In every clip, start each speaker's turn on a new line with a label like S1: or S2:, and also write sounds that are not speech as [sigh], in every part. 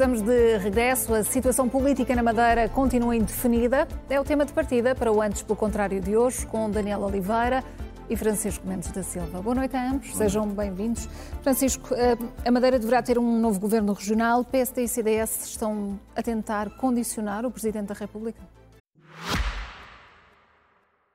S1: estamos de regresso. A situação política na Madeira continua indefinida. É o tema de partida para o Antes pelo Contrário de hoje, com Daniel Oliveira e Francisco Mendes da Silva. Boa noite a ambos, sejam bem-vindos. Francisco, eh, a Madeira deverá ter um novo governo regional. PSD e CDS estão a tentar condicionar o Presidente da República?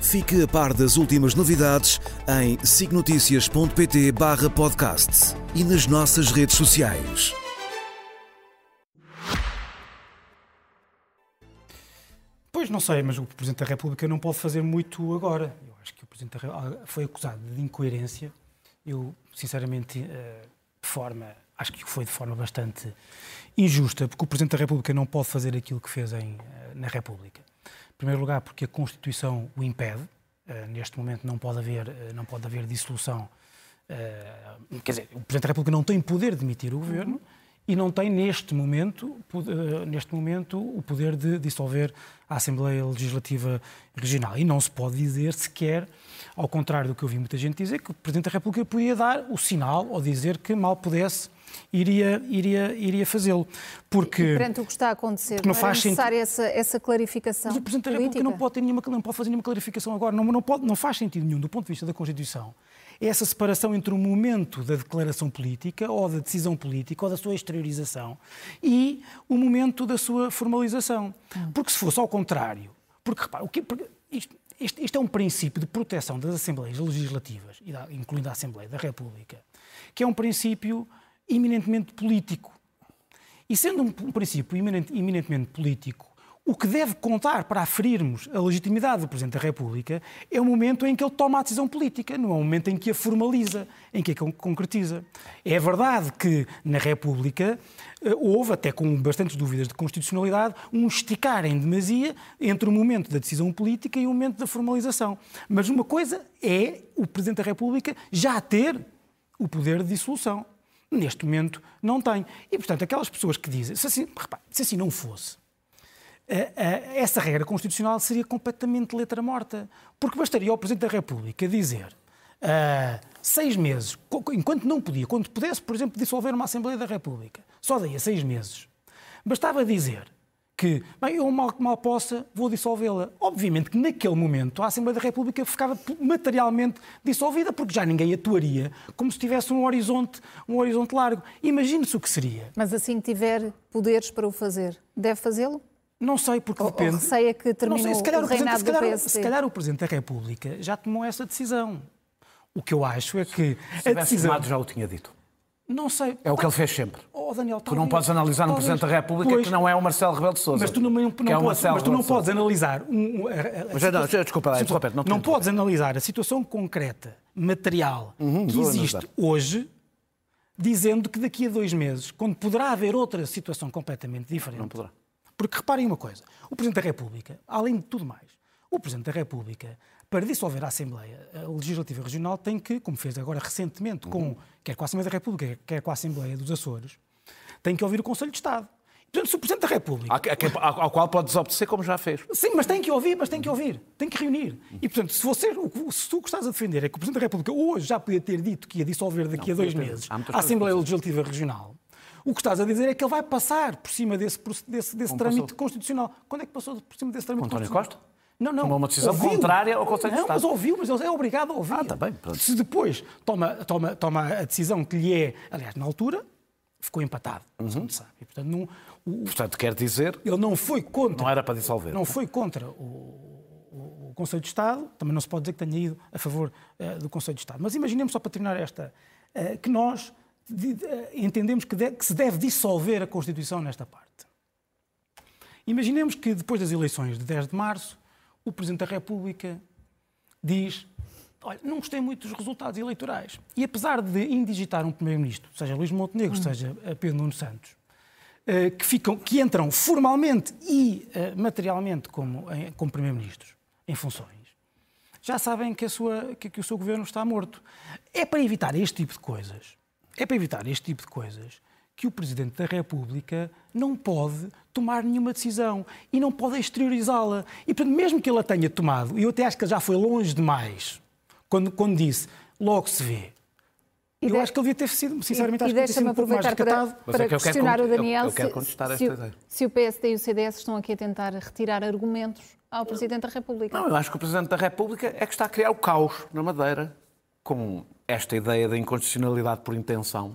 S2: Fique a par das últimas novidades em signoticias.pt barra podcast e nas nossas redes sociais.
S3: Pois não sei, mas o Presidente da República não pode fazer muito agora. Eu acho que o Presidente da República foi acusado de incoerência. Eu, sinceramente, eh, de forma, acho que foi de forma bastante injusta, porque o Presidente da República não pode fazer aquilo que fez em, eh, na República. Em primeiro lugar, porque a Constituição o impede. Uh, neste momento não pode haver, uh, não pode haver dissolução. Uh, quer dizer, o Presidente da República não tem poder de demitir o Governo uhum. E não tem, neste momento, neste momento, o poder de dissolver a Assembleia Legislativa Regional. E não se pode dizer sequer, ao contrário do que eu vi muita gente dizer, que o Presidente da República podia dar o sinal ou dizer que mal pudesse iria, iria, iria fazê-lo. Porque,
S1: e perante o que está a acontecer, não, não faz é necessária essa, essa clarificação
S3: Mas o Presidente da República não pode, ter nenhuma, não pode fazer nenhuma clarificação agora, não, não, pode, não faz sentido nenhum do ponto de vista da Constituição essa separação entre o momento da declaração política ou da decisão política ou da sua exteriorização e o momento da sua formalização. Hum. Porque se fosse ao contrário, porque repara, o que, isto, isto, é um princípio de proteção das Assembleias Legislativas, incluindo a Assembleia da República, que é um princípio eminentemente político. E sendo um princípio eminentemente político, o que deve contar para aferirmos a legitimidade do Presidente da República é o momento em que ele toma a decisão política, não é o momento em que a formaliza, em que a concretiza. É verdade que na República eh, houve, até com bastantes dúvidas de constitucionalidade, um esticar em demasia entre o momento da decisão política e o momento da formalização. Mas uma coisa é o Presidente da República já ter o poder de dissolução. Neste momento não tem. E, portanto, aquelas pessoas que dizem, se assim, repare, se assim não fosse, essa regra constitucional seria completamente letra morta. Porque bastaria ao Presidente da República dizer uh, seis meses, enquanto não podia, quando pudesse, por exemplo, dissolver uma Assembleia da República, só daí a seis meses, bastava dizer que, bem, eu mal que mal possa, vou dissolvê-la. Obviamente que naquele momento a Assembleia da República ficava materialmente dissolvida, porque já ninguém atuaria como se tivesse um horizonte, um horizonte largo. Imagine-se o que seria.
S1: Mas assim que tiver poderes para o fazer, deve fazê-lo?
S3: Não sei, porque ou, depende. Ou
S1: receia que terminou sei, se calhar o, reinado
S3: se calhar,
S1: do PSD.
S3: Se calhar o Presidente da República já tomou essa decisão. O que eu acho é que
S4: se a decisão... já o tinha dito.
S3: Não sei.
S4: É o que ele fez sempre.
S3: Oh, Daniel,
S4: tu não podes analisar talvez, um Presidente da República pois, que não é o Marcelo Rebelo de Sousa.
S3: Mas tu não, não, não, é podes, mas tu não podes analisar... Um, um, a, a,
S4: mas, situação, não, desculpa, lá, desculpa,
S3: não, não podes analisar a situação concreta, material, uhum, que existe hoje, dizendo que daqui a dois meses, quando poderá haver outra situação completamente diferente...
S4: Não poderá.
S3: Porque reparem uma coisa, o Presidente da República, além de tudo mais, o Presidente da República para dissolver a Assembleia Legislativa Regional tem que, como fez agora recentemente, com, uhum. quer com a Assembleia da República, quer com a Assembleia dos Açores, tem que ouvir o Conselho de Estado. Portanto, se o Presidente da República...
S4: Ao, ao qual pode desobedecer, como já fez.
S3: Sim, mas tem que ouvir, mas tem que ouvir. Tem que reunir. E, portanto, se, você, se tu estás a defender é que o Presidente da República hoje já podia ter dito que ia dissolver daqui não, a dois meses a Assembleia Legislativa Regional, o que estás a dizer é que ele vai passar por cima desse, desse, desse trâmite passou? constitucional. Quando é que passou por cima desse trâmite
S4: António
S3: constitucional?
S4: Costa? Não, não. Tomou uma decisão ouviu. contrária ao Conselho
S3: não,
S4: de Estado.
S3: Mas ouviu, mas ele é obrigado a ouvir.
S4: Ah, bem. Pronto.
S3: Se depois toma, toma, toma a decisão que lhe é, aliás, na altura, ficou empatado, uhum. sabe. E, portanto, não,
S4: o, portanto, quer dizer...
S3: Ele não foi contra...
S4: Não era para dissolver.
S3: Não foi contra o, o, o Conselho de Estado, também não se pode dizer que tenha ido a favor uh, do Conselho de Estado. Mas imaginemos, só para terminar esta, uh, que nós entendemos que, de, que se deve dissolver a Constituição nesta parte. Imaginemos que depois das eleições de 10 de março, o Presidente da República diz olha, não gostei muito dos resultados eleitorais. E apesar de indigitar um Primeiro-Ministro, seja Luís Montenegro, hum. seja Pedro Nuno Santos, eh, que, ficam, que entram formalmente e eh, materialmente como, como Primeiro-Ministros em funções, já sabem que, sua, que, que o seu governo está morto. É para evitar este tipo de coisas, é para evitar este tipo de coisas que o Presidente da República não pode tomar nenhuma decisão e não pode exteriorizá-la. E, portanto, mesmo que ele a tenha tomado, e eu até acho que ele já foi longe demais quando, quando disse logo se vê. E eu de... acho que ele devia ter sido, sinceramente,
S1: e,
S3: acho
S1: e que deixa-me aproveitar um para, para é questionar
S4: quero,
S1: o Daniel
S4: eu, eu quero contestar
S1: se,
S4: esta ideia.
S1: se o PSD e o CDS estão aqui a tentar retirar argumentos ao Presidente da República.
S4: Não, eu acho que o Presidente da República é que está a criar o caos na Madeira com esta ideia da inconstitucionalidade por intenção.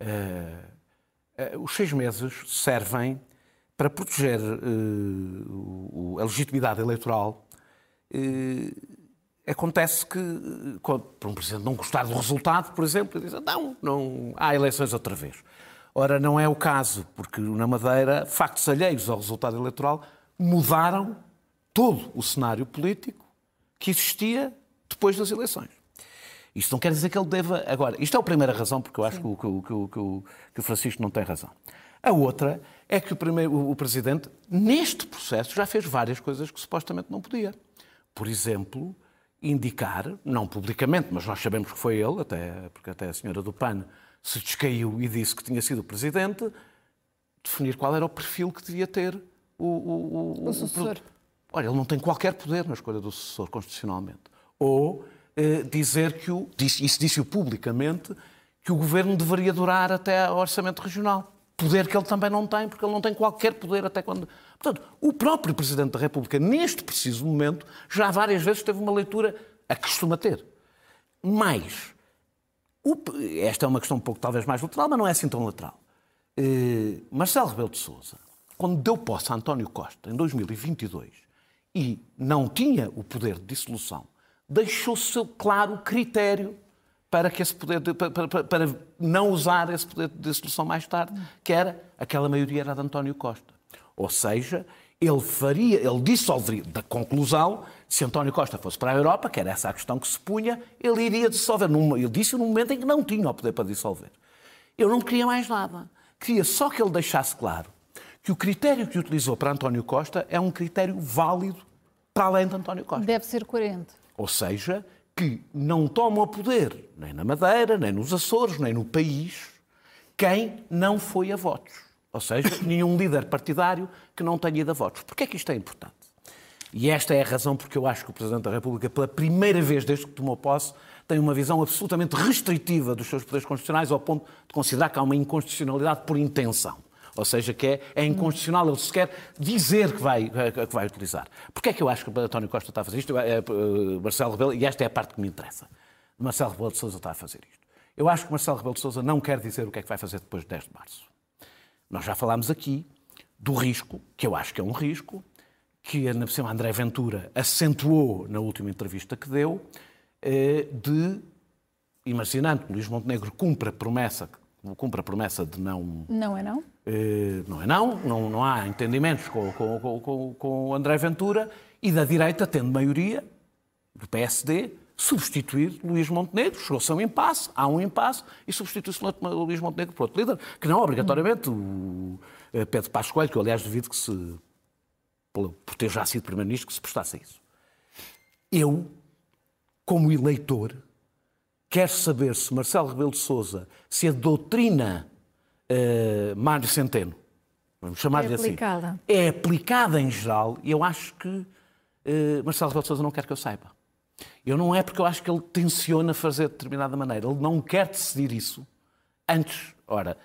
S4: Uh, uh, os seis meses servem para proteger uh, a legitimidade eleitoral Acontece que, para um Presidente não gostar do resultado, por exemplo, diz, não, não há eleições outra vez. Ora, não é o caso, porque na Madeira, factos alheios ao resultado eleitoral mudaram todo o cenário político que existia depois das eleições. Isto não quer dizer que ele deva. Agora, isto é a primeira razão, porque eu acho que o, que, que, que o, Francisco não tem razão. A outra é que o, primeiro, o Presidente, neste processo, já fez várias coisas que supostamente não podia. Por exemplo, indicar, não publicamente, mas nós sabemos que foi ele, até, porque até a senhora do PAN se descaiu e disse que tinha sido o presidente, definir qual era o perfil que devia ter o,
S1: o, o, o sucessor.
S4: Olha, ele não tem qualquer poder na escolha do sucessor, constitucionalmente. Ou dizer que o. Isso disse-o publicamente, que o governo deveria durar até ao orçamento regional. Poder que ele também não tem, porque ele não tem qualquer poder até quando. Portanto, o próprio Presidente da República, neste preciso momento, já várias vezes teve uma leitura a que costuma ter. Mas, o... esta é uma questão um pouco talvez mais lateral, mas não é assim tão lateral. Uh, Marcelo Rebelo de Sousa, quando deu posse a António Costa em 2022 e não tinha o poder de dissolução, deixou-se claro critério para que esse poder de, para, para, para, não usar esse poder de solução mais tarde, que era aquela maioria era de António Costa. Ou seja, ele faria, ele dissolveria, da conclusão, se António Costa fosse para a Europa, que era essa a questão que se punha, ele iria dissolver. Ele disse no momento em que não tinha o poder para dissolver. Eu não queria mais nada. Queria só que ele deixasse claro que o critério que utilizou para António Costa é um critério válido para além de António Costa.
S1: Deve ser coerente.
S4: Ou seja, que não toma o poder, nem na Madeira, nem nos Açores, nem no país, quem não foi a votos. Ou seja, [laughs] nenhum líder partidário que não tenha ido a votos. Porquê é que isto é importante? E esta é a razão porque eu acho que o Presidente da República, pela primeira vez desde que tomou posse, tem uma visão absolutamente restritiva dos seus poderes constitucionais ao ponto de considerar que há uma inconstitucionalidade por intenção. Ou seja, que é, é inconstitucional ele sequer dizer que vai, que vai utilizar. Porquê é que eu acho que António Costa está a fazer isto? É, é, Marcelo Rebelo, e esta é a parte que me interessa. Marcelo Rebelo de Sousa está a fazer isto. Eu acho que Marcelo Rebelo de Sousa não quer dizer o que é que vai fazer depois de 10 de março. Nós já falámos aqui do risco, que eu acho que é um risco, que a cima André Ventura acentuou na última entrevista que deu, eh, de, imaginando que Luís Montenegro cumpra a promessa cumpre a promessa de não.
S1: Não é não?
S4: Eh, não é não, não, não há entendimentos com, com, com, com o André Ventura e da direita, tendo maioria, do PSD, substituir Luís Montenegro. Chegou-se a um impasse, há um impasse, e substitui-se Luís Montenegro por outro líder, que não obrigatoriamente o eh, Pedro Passos Coelho, que eu aliás devido que se, por ter já sido Primeiro-Ministro, que se prestasse a isso. Eu, como eleitor, quer saber se Marcelo Rebelo de Sousa, se a doutrina uh, Mário Centeno, vamos chamar-lhe é assim, é aplicada em geral, e eu acho que uh, Marcelo Rebelo de Sousa não quer que eu saiba. Eu não é porque eu acho que ele tenciona fazer de determinada maneira. Ele não quer decidir isso antes. Ora,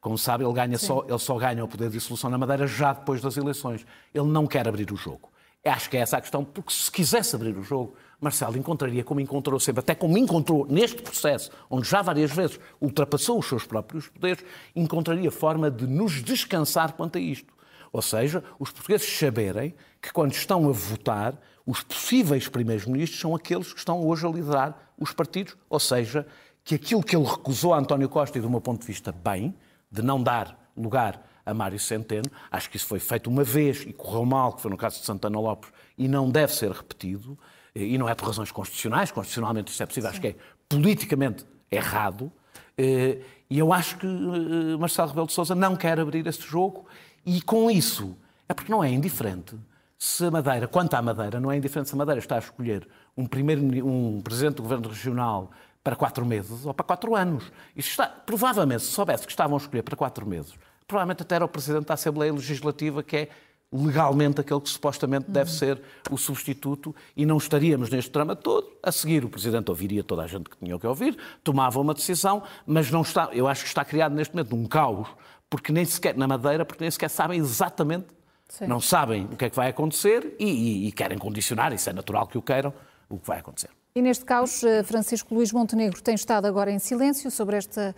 S4: como sabe, ele, ganha só, ele só ganha o poder de dissolução na Madeira já depois das eleições. Ele não quer abrir o jogo. Acho que é essa a questão, porque se quisesse abrir o jogo, Marcelo encontraria como encontrou sempre, até como encontrou neste processo, onde já várias vezes ultrapassou os seus próprios poderes, encontraria forma de nos descansar quanto a isto. Ou seja, os portugueses saberem que quando estão a votar, os possíveis primeiros-ministros são aqueles que estão hoje a liderar os partidos, ou seja, que aquilo que ele recusou a António Costa, e do meu ponto de vista bem, de não dar lugar a Mário Centeno. Acho que isso foi feito uma vez e correu mal, que foi no caso de Santana Lopes, e não deve ser repetido. E não é por razões constitucionais, constitucionalmente isso é possível, Sim. acho que é politicamente errado. Eh, e eu acho que eh, Marcelo Rebelo de Sousa não quer abrir esse jogo e com isso é porque não é indiferente se a Madeira, quanto à Madeira, não é indiferente se a Madeira está a escolher um, primeiro, um presidente do governo regional para quatro meses ou para quatro anos. Isso está, provavelmente, se soubesse que estavam a escolher para quatro meses, provavelmente até era o presidente da Assembleia Legislativa, que é legalmente aquele que supostamente deve ser o substituto e não estaríamos neste drama todo. A seguir, o Presidente ouviria toda a gente que tinha que ouvir, tomava uma decisão, mas não está, eu acho que está criado neste momento um caos, porque nem sequer, na Madeira, porque nem sequer sabem exatamente, Sim. não sabem o que é que vai acontecer e, e, e querem condicionar, isso é natural que o queiram, o que vai acontecer.
S1: E neste caos, eh, Francisco Luís Montenegro tem estado agora em silêncio sobre esta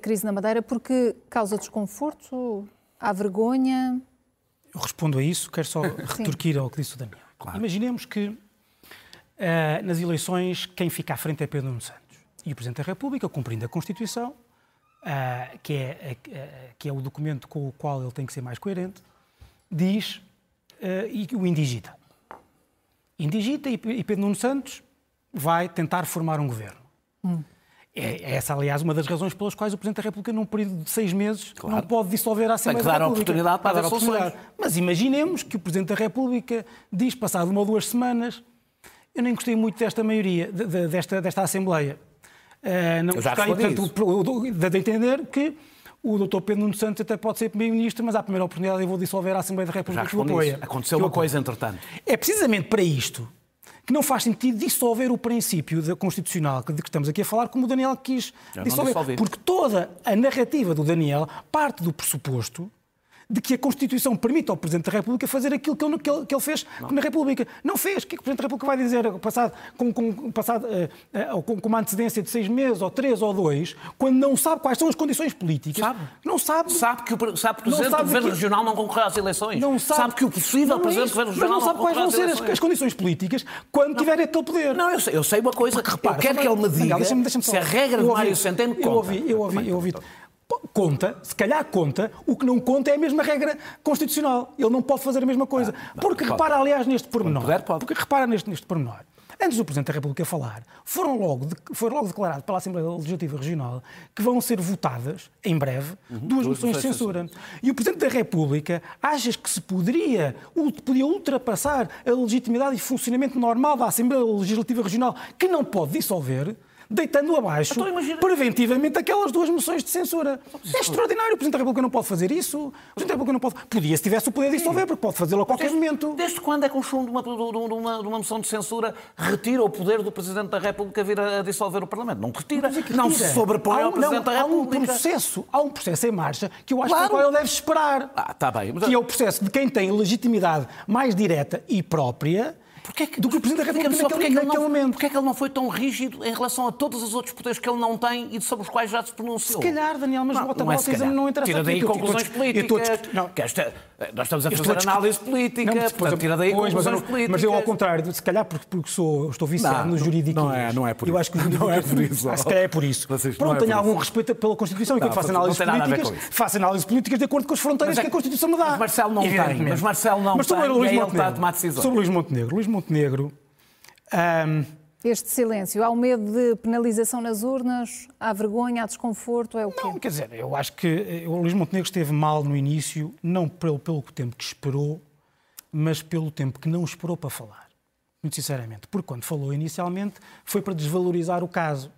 S1: crise na Madeira porque causa desconforto, há vergonha,
S3: eu respondo a isso, quero só [laughs] retorquir ao que disse o Daniel. Claro. Imaginemos que uh, nas eleições quem fica à frente é Pedro Nuno Santos. E o Presidente da República, cumprindo a Constituição, uh, que, é, uh, que é o documento com o qual ele tem que ser mais coerente, diz e o indigita. Indigita e, e Pedro Nuno Santos vai tentar formar um governo. Hum. É, é essa, aliás, uma das razões pelas quais o Presidente da República, num período de seis meses, claro. não pode dissolver a Assembleia
S4: da
S3: República.
S4: oportunidade para, dar oportunidade.
S3: Mas imaginemos que o Presidente da República diz, passado uma ou duas semanas, eu nem gostei muito desta maioria, de, de, desta, desta Assembleia. Uh, não gostei, portanto, de entender que o Dr. Pedro Nuno Santos até pode ser Primeiro-Ministro, mas à primeira oportunidade eu vou dissolver a Assembleia da República que o apoia.
S4: Aconteceu uma coisa, entretanto.
S3: É precisamente para isto que não faz sentido dissolver o princípio da constitucional de que estamos aqui a falar, como o Daniel quis dissolver. Porque toda a narrativa do Daniel parte do pressuposto de que a Constituição permite ao Presidente da República fazer aquilo que ele, que ele, que ele fez não. na República. Não fez. O que, é que o Presidente da República vai dizer passado, com, com, passado, uh, uh, com, com, uma antecedência de seis meses, ou três, ou dois, quando não sabe quais são as condições políticas?
S4: Sabe.
S3: Não sabe.
S4: Sabe que o, sabe que o Presidente do Governo que... Regional não concorreu às eleições. Não sabe. sabe que o possível Presidente do Governo Regional
S3: não, não sabe quais vão ser as, as, condições políticas quando não. tiver aquele poder.
S4: Não, eu sei, eu sei uma coisa. Porque, repara, eu quero que ele me diga deixa -me, deixa -me se a regra de Mário Centeno conta.
S3: Eu ouvi, eu ouvi, eu ouvi conta, se calhar conta, o que não conta é a mesma regra constitucional. Ele não pode fazer a mesma coisa. Ah, não, porque pode. repara, aliás, neste pormenor. Puder, porque repara neste, neste pormenor. Antes do Presidente da República falar, foram logo, foi logo declarado pela Assembleia Legislativa Regional que vão ser votadas, em breve, uhum, duas moções de censura. E o Presidente da República achas que se poderia, podia ultrapassar a legitimidade e funcionamento normal da Assembleia Legislativa Regional, que não pode dissolver, deitando abaixo então, preventivamente aquelas duas moções de censura. É extraordinário. O Presidente da República não pode fazer isso. O Presidente da República não pode. Podia, se tivesse o poder de dissolver, porque pode fazê-lo a qualquer
S4: desde,
S3: momento.
S4: Desde quando é que um chumbo de uma, de, uma, de uma moção de censura retira o poder do Presidente da República vir a dissolver o Parlamento? Não retira. Não se sobrepõe ao Presidente não, da República.
S3: Há um, processo, há um processo em marcha que eu acho claro. que ele deve esperar.
S4: Ah, está bem.
S3: Mas... Que é o processo de quem tem legitimidade mais direta e própria
S4: Porquê é que, do que o Presidente da República naquele, naquele momento. Porquê é que ele não foi tão rígido em relação a todos os outros poderes que ele não tem e sobre os quais já se pronunciou?
S3: Se calhar, Daniel, mas não, bota não, é
S4: não,
S3: não interessa.
S4: Tira daí conclusões políticas. Não. Esta, nós estamos a fazer análise política, não, portanto, tira daí pois, conclusões
S3: mas,
S4: políticas.
S3: Mas eu, ao contrário, se calhar porque, porque sou, estou viciado no jurídico.
S4: Não é, não é por isso.
S3: Eu acho que [laughs] não é por isso. Se calhar é por isso. Pronto, tenho algum respeito pela Constituição e quando faço análises políticas, faço análises políticas de acordo com as fronteiras que a Constituição me dá.
S4: Mas Marcelo não tem. Mas Marcelo não tem. E ele está a tomar decisões.
S3: Sobre Luís Montenegro. Montenegro
S1: um... Este silêncio, há o medo de penalização nas urnas, há vergonha, há desconforto, é o quê?
S3: Não, quer dizer, eu acho que eh, o Luís Montenegro esteve mal no início, não pelo, pelo tempo que esperou, mas pelo tempo que não esperou para falar. Muito sinceramente. Porque quando falou inicialmente foi para desvalorizar o caso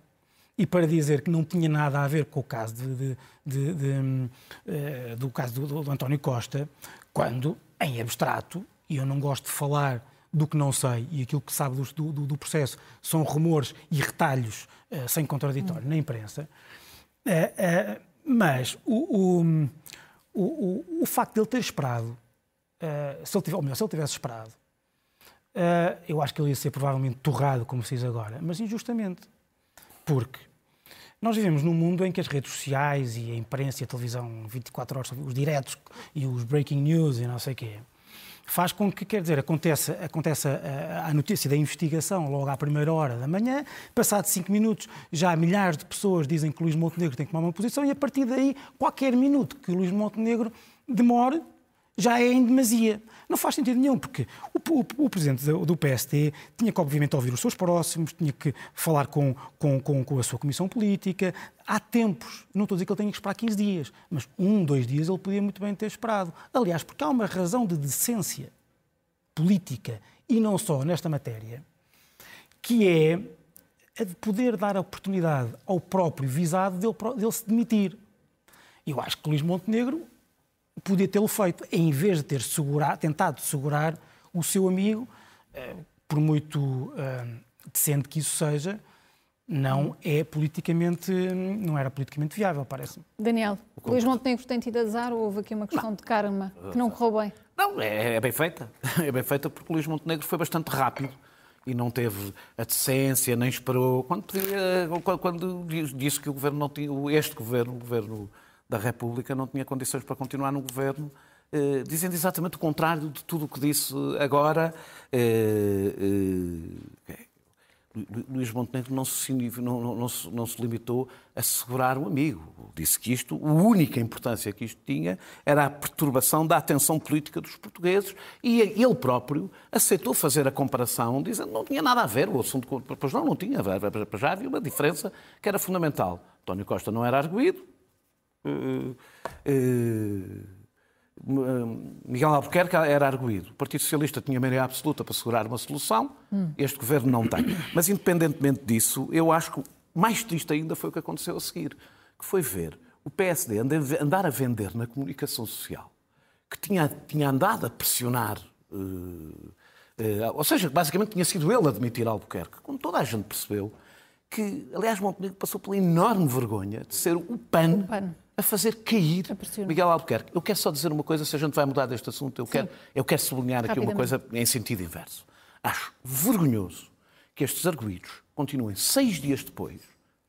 S3: e para dizer que não tinha nada a ver com o caso de, de, de, de uh, do caso do, do António Costa, quando, em abstrato, e eu não gosto de falar do que não sei e aquilo que sabe do, do, do processo são rumores e retalhos uh, sem contraditório hum. na imprensa. Uh, mas o, o, o, o, facto de ele ter esperado, se ele, tivesse, ou melhor, se ele tivesse esperado, eu acho que ele ia ser provavelmente torrado, como se diz agora, mas injustamente. Porque nós vivemos num mundo em que as redes sociais e a imprensa e a televisão 24 horas, os diretos e os breaking news e não sei o quê, faz com que, quer dizer, aconteça, aconteça a, a, notícia da investigação logo à primeira hora da manhã, passado cinco minutos já milhares de pessoas dizem que Luís Montenegro tem que tomar uma posição e a partir daí, qualquer minuto que Luís Montenegro demore, já é em demasia. Não faz sentido nenhum, porque o, o, o presidente do, do, PSD tinha que, obviamente, ouvir os seus próximos, tinha que falar com, com, com, com, a sua comissão política. Há tempos, não estou a dizer que ele tenha que esperar 15 dias, mas um, dois dias ele podia muito bem ter esperado. Aliás, porque há uma razão de decência política e não só nesta matéria, que é a de poder dar a oportunidade ao próprio visado dele, dele se demitir. Eu acho que Luís Montenegro podia tê-lo feito, em vez de ter segurar, tentado segurar o seu amigo, eh, por muito eh, decente que isso seja, não é politicamente, não era politicamente viável, parece-me.
S1: Daniel, Luís Montenegro tem tido azar ou houve aqui uma questão não. de karma que não correu bem?
S4: Não, é, é, bem feita. [laughs] É bem feita porque Luís Montenegro foi bastante rápido e não teve a decência, nem esperou. Quando, quando disse que o governo não tinha, este governo, o governo da República, não tinha condições para continuar no governo, eh, dizendo exatamente o contrário de tudo o que disse agora. Eh, eh, Luís Montenegro não se, não, não, não, se, limitou a segurar o amigo. Disse que isto, a única importância que isto tinha era a perturbação da atenção política dos portugueses e ele próprio aceitou fazer a comparação, dizendo que não tinha nada a ver o assunto. Pois não, não tinha. Já havia uma diferença que era fundamental. António Costa não era arguído. Uh, uh, Miguel Albuquerque era arguído. O Partido Socialista tinha maioria absoluta para segurar uma solução, hum. este governo não tem. Mas, independentemente disso, eu acho que mais triste ainda foi o que aconteceu a seguir, que foi ver o PSD andar a vender na comunicação social, que tinha, tinha andado a pressionar, uh, ou seja, basicamente tinha sido ele a demitir Albuquerque, quando toda a gente percebeu que, aliás, Montenegro passou pela enorme vergonha de ser o PAN. O PAN a fazer cair Miguel Albuquerque. Eu quero só dizer uma coisa, se a gente vai mudar deste assunto, eu, quero, eu quero sublinhar aqui uma coisa em sentido inverso. Acho vergonhoso que estes arguídos continuem seis dias depois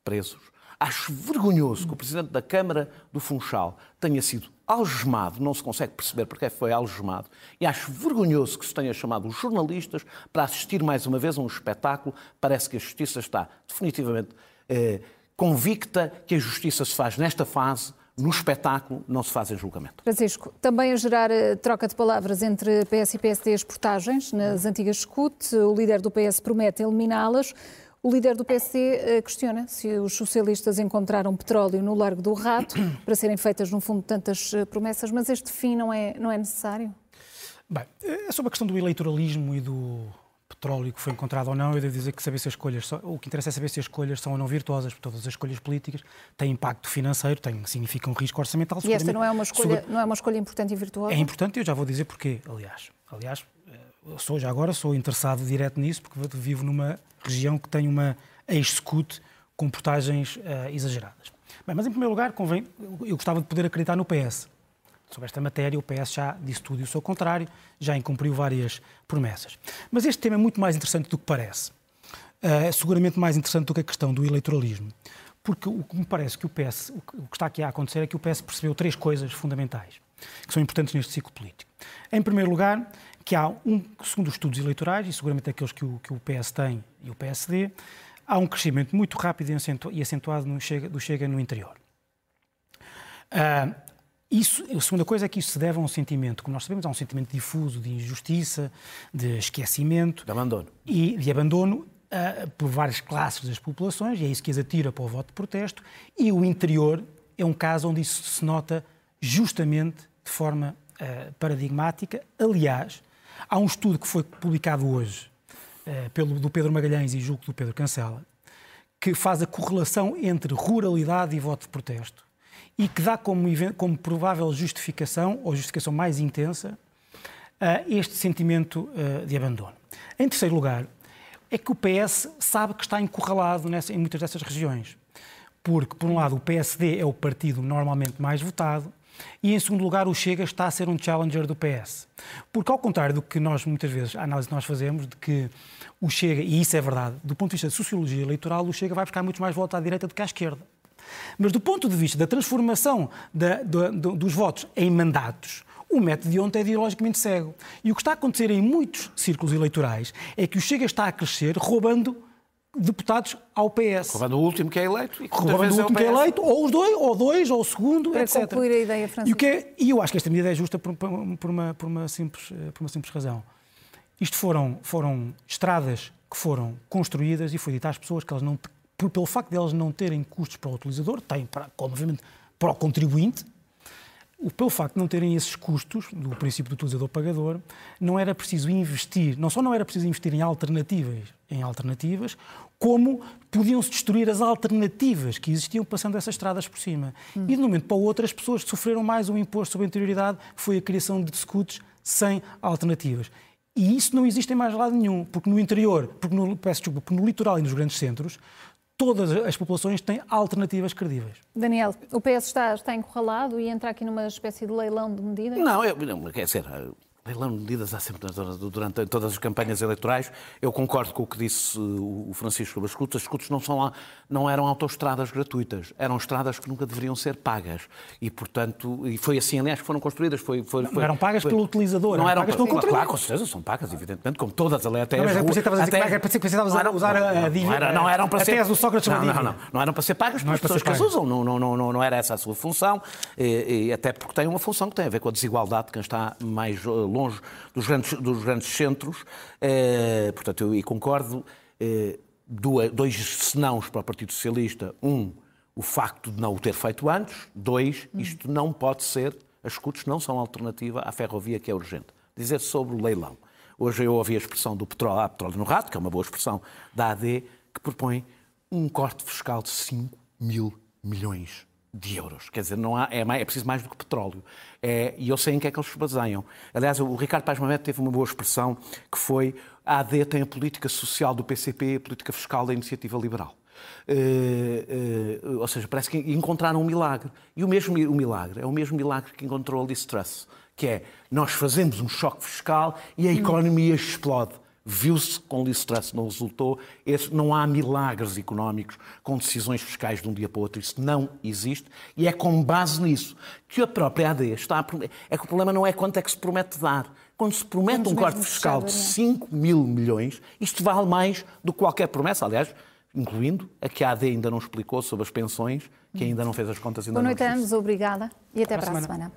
S4: presos. Acho vergonhoso que o Presidente da Câmara do Funchal tenha sido algemado, não se consegue perceber porque foi algemado, e acho vergonhoso que se tenha chamado os jornalistas para assistir mais uma vez a um espetáculo. Parece que a Justiça está definitivamente eh, convicta que a Justiça se faz nesta fase no espetáculo não se faz em julgamento.
S1: Francisco, também a gerar eh, troca de palavras entre PS e PSD as portagens nas antigas SCUT, o líder do PS promete eliminá-las. O líder do PSD eh, questiona se os socialistas encontraram petróleo no Largo do Rato [coughs] para serem feitas, no fundo, tantas eh, promessas, mas este fim não é, não é necessário?
S3: Bem, é sobre a questão do eleitoralismo e do, petróleo que foi encontrado ou não, eu devo dizer que saber se as escolhas, o que interessa é saber se as escolhas são ou não virtuosas, porque todas as escolhas políticas têm impacto financeiro, têm, significam risco orçamental.
S1: E esta não é, uma escolha, sobre... não é uma escolha importante e virtuosa?
S3: É importante e eu já vou dizer porquê, aliás. Aliás, eu sou, já agora sou interessado direto nisso, porque vivo numa região que tem uma ex-scut com portagens uh, exageradas. Bem, mas em primeiro lugar, convém, eu gostava de poder acreditar no PS sobre esta matéria, o PS já disse tudo e o seu contrário, já incumpriu várias promessas. Mas este tema é muito mais interessante do que parece. Eh, é seguramente mais interessante do que a questão do eleitoralismo. Porque o que me parece que o PS, o que está aqui a acontecer é que o PS percebeu três coisas fundamentais que são importantes neste ciclo político. Em primeiro lugar, que há um, segundo os estudos eleitorais, e seguramente aqueles que o, que o PS tem e o PSD, há um crescimento muito rápido e acentuado no Chega, do Chega no interior. Uh, isso, a segunda coisa é que isso se deve a um sentimento, como nós sabemos, a um sentimento difuso de injustiça, de esquecimento.
S4: De abandono.
S3: E de abandono uh, por várias classes das populações, e é isso que as atira para o voto de protesto. E o interior é um caso onde isso se nota justamente de forma uh, paradigmática. Aliás, há um estudo que foi publicado hoje uh, pelo, do Pedro Magalhães e julgo do Pedro Cancela, que faz a correlação entre ruralidade e voto de protesto e que dá como, como provável justificação, ou justificação mais intensa, este sentimento uh, de abandono. Em terceiro lugar, é que o PS sabe que está encurralado nessa, em muitas dessas regiões. Porque, por um lado, o PSD é o partido normalmente mais votado, e, em segundo lugar, o Chega está a ser um challenger do PS. Porque, ao contrário do que nós, muitas vezes, a análise que nós fazemos, de que o Chega, e isso é verdade, do ponto de vista de sociologia eleitoral, o Chega vai buscar muitos mais votos à direita do que à esquerda. Mas do ponto de vista da transformação da, da, dos votos em mandatos, o método de ontem é ideologicamente cego. E o que está a acontecer em muitos círculos eleitorais é que o Chega está a crescer roubando deputados ao PS.
S4: Roubando o último que é eleito.
S3: E roubando o último é que é eleito, ou os dois, ou dois, ou o segundo,
S1: Para
S3: etc.
S1: concluir a ideia, Francisco.
S3: E, o que é, e eu acho que esta medida é justa por, por, uma, por, uma, simples, eh, por uma simples razão. Isto foram, foram estradas que foram construídas e foi dito às pessoas que elas não por, pelo facto de elas não terem custos para o utilizador, têm, para, obviamente, para o contribuinte, o, pelo facto de não terem esses custos, do princípio do utilizador-pagador, não era preciso investir, não só não era preciso investir em alternativas, em alternativas, como podiam-se destruir as alternativas que existiam passando essas estradas por cima. Hum. E de um momento para o outro, as pessoas sofreram mais um imposto sobre a interioridade, foi a criação de scuts sem alternativas. E isso não existe em mais lado nenhum, porque no interior, porque no, peço desculpa, porque no litoral e nos grandes centros, todas as populações têm alternativas credíveis.
S1: Daniel, o PS está, está encurralado e entra aqui numa espécie de leilão de medidas?
S4: Não, eu, não quer dizer, leilão de medidas há sempre durante todas as campanhas eleitorais. Eu concordo com o que disse o Francisco sobre as escutas. As escutas não, são, não eram autoestradas gratuitas, eram estradas que nunca deveriam ser pagas. E, portanto, e foi assim, aliás, que foram construídas. Foi, foi,
S3: não, eram pagas
S4: foi,
S3: pelo utilizador,
S4: não
S3: eram pagas pelo
S4: contribuinte. Claro, com certeza, são pagas, evidentemente, como todas, ali, até não,
S3: mas as ruas, até, até, que estavas a usar a dívida. Não, eram para ser, a do Sócrates
S4: não, não, não, não eram para ser pagas pelas pessoas que as usam. Não, não, não, não era essa a sua função, e, e até porque tem uma função que tem a ver com a desigualdade de quem está mais longe dos grandes dos grandes centros. Eh, portanto, eu concordo. Eh, dois senãos para o Partido Socialista. Um, o facto de não o ter feito antes. Dois, isto não pode ser, as escutas não são alternativa à ferrovia que é urgente. Dizer sobre o leilão. Hoje eu ouvi a expressão do petróleo, ah, petróleo no rato, que é uma boa expressão da AD, que propõe um corte fiscal de 5 mil milhões de euros. Quer dizer, não há, é, mais, é preciso mais do que petróleo. É, e eu sei em que é que eles se baseiam. Aliás, o Ricardo Paz Mamete teve uma boa expressão que foi a AD tem a política social do PCP e a política fiscal da Iniciativa Liberal. Uh, uh, ou seja, parece que encontraram um milagre. E o mesmo o milagre é o mesmo milagre que encontrou a Liz Truss, que é nós fazemos um choque fiscal e a economia explode. Viu-se com Liz Truss não resultou. Esse, não há milagres económicos com decisões fiscais de um dia para o outro. Isso não existe. E é com base nisso que a própria AD está a... É que o problema não é quanto é que se promete dar. Quando se promete Vamos um corte fiscal de 5 mil milhões, isto vale mais do que qualquer promessa. Aliás, incluindo a que a AD ainda não explicou sobre as pensões, que ainda não fez as contas. Ainda
S1: Boa noite a ambos, obrigada e até para, para a semana. semana.